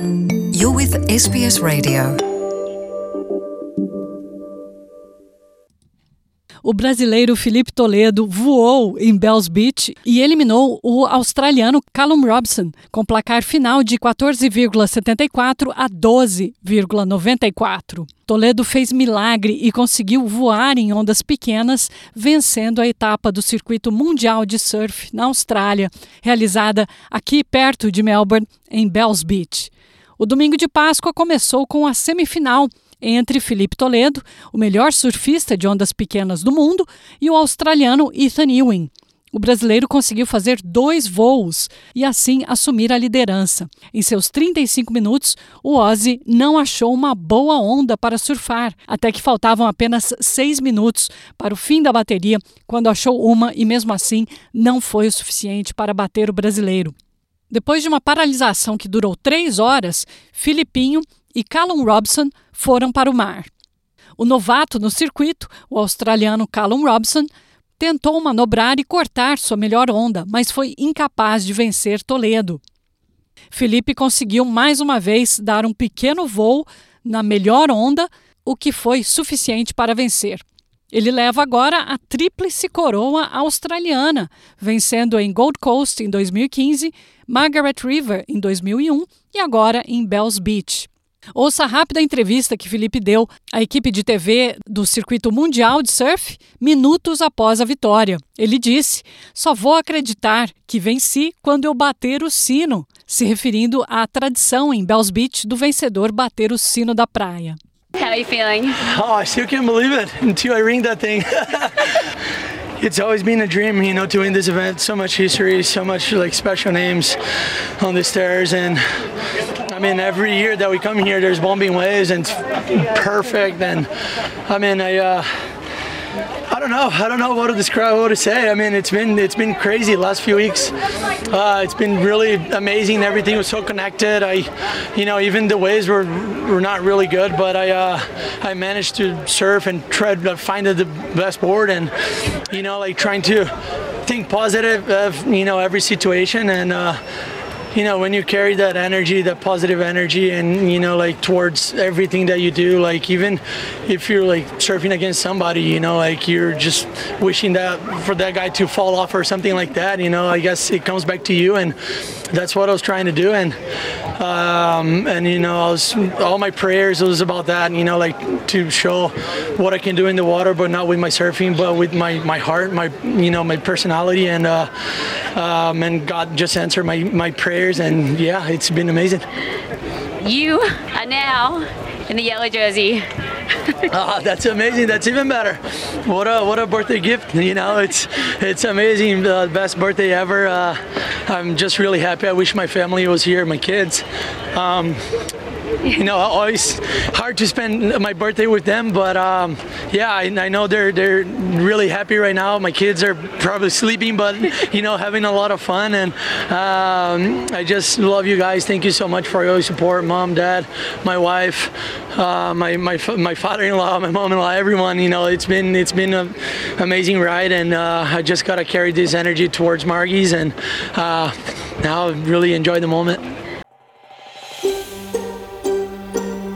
You're with SBS Radio. O brasileiro Felipe Toledo voou em Bells Beach e eliminou o australiano Callum Robson com placar final de 14,74 a 12,94. Toledo fez milagre e conseguiu voar em ondas pequenas, vencendo a etapa do Circuito Mundial de Surf na Austrália, realizada aqui perto de Melbourne, em Bells Beach. O domingo de Páscoa começou com a semifinal entre Felipe Toledo, o melhor surfista de ondas pequenas do mundo, e o australiano Ethan Ewing. O brasileiro conseguiu fazer dois voos e assim assumir a liderança. Em seus 35 minutos, o Ozzy não achou uma boa onda para surfar, até que faltavam apenas seis minutos para o fim da bateria, quando achou uma e mesmo assim não foi o suficiente para bater o brasileiro. Depois de uma paralisação que durou três horas, Filipinho e Callum Robson foram para o mar. O novato no circuito, o australiano Callum Robson, tentou manobrar e cortar sua melhor onda, mas foi incapaz de vencer Toledo. Felipe conseguiu mais uma vez dar um pequeno voo na melhor onda, o que foi suficiente para vencer. Ele leva agora a tríplice coroa australiana, vencendo em Gold Coast em 2015, Margaret River em 2001 e agora em Bells Beach. Ouça a rápida entrevista que Felipe deu à equipe de TV do Circuito Mundial de Surf minutos após a vitória. Ele disse: Só vou acreditar que venci quando eu bater o sino, se referindo à tradição em Bells Beach do vencedor bater o sino da praia. How are you feeling? Oh, I still can't believe it until I ring that thing. it's always been a dream, you know, doing this event. So much history, so much like special names on the stairs, and I mean, every year that we come here, there's bombing waves and it's perfect. And I mean, I. Uh, I don't know. I don't know what to describe, what to say. I mean, it's been it's been crazy last few weeks. Uh, it's been really amazing. Everything was so connected. I, you know, even the waves were were not really good, but I uh, I managed to surf and try to find the best board, and you know, like trying to think positive of you know every situation and. Uh, you know when you carry that energy that positive energy and you know like towards everything that you do like even if you're like surfing against somebody you know like you're just wishing that for that guy to fall off or something like that you know i guess it comes back to you and that's what i was trying to do and um, and you know was all my prayers was about that you know like to show what i can do in the water but not with my surfing but with my my heart my you know my personality and uh um, and god just answered my my prayers and yeah, it's been amazing. You are now in the yellow jersey. Oh, that's amazing. That's even better. What a what a birthday gift. You know, it's it's amazing. The uh, best birthday ever. Uh, I'm just really happy. I wish my family was here, my kids. Um, you know, always hard to spend my birthday with them, but um, yeah, I, I, know they're they're really happy right now. My kids are probably sleeping, but you know, having a lot of fun, and um, I just love you guys. Thank you so much for your support, mom, dad, my wife, uh, my my my father-in-law, my mom-in-law, everyone. You know, it's been it's been an amazing ride, and uh, I just gotta carry this energy towards Margie's, and uh, now really enjoy the moment.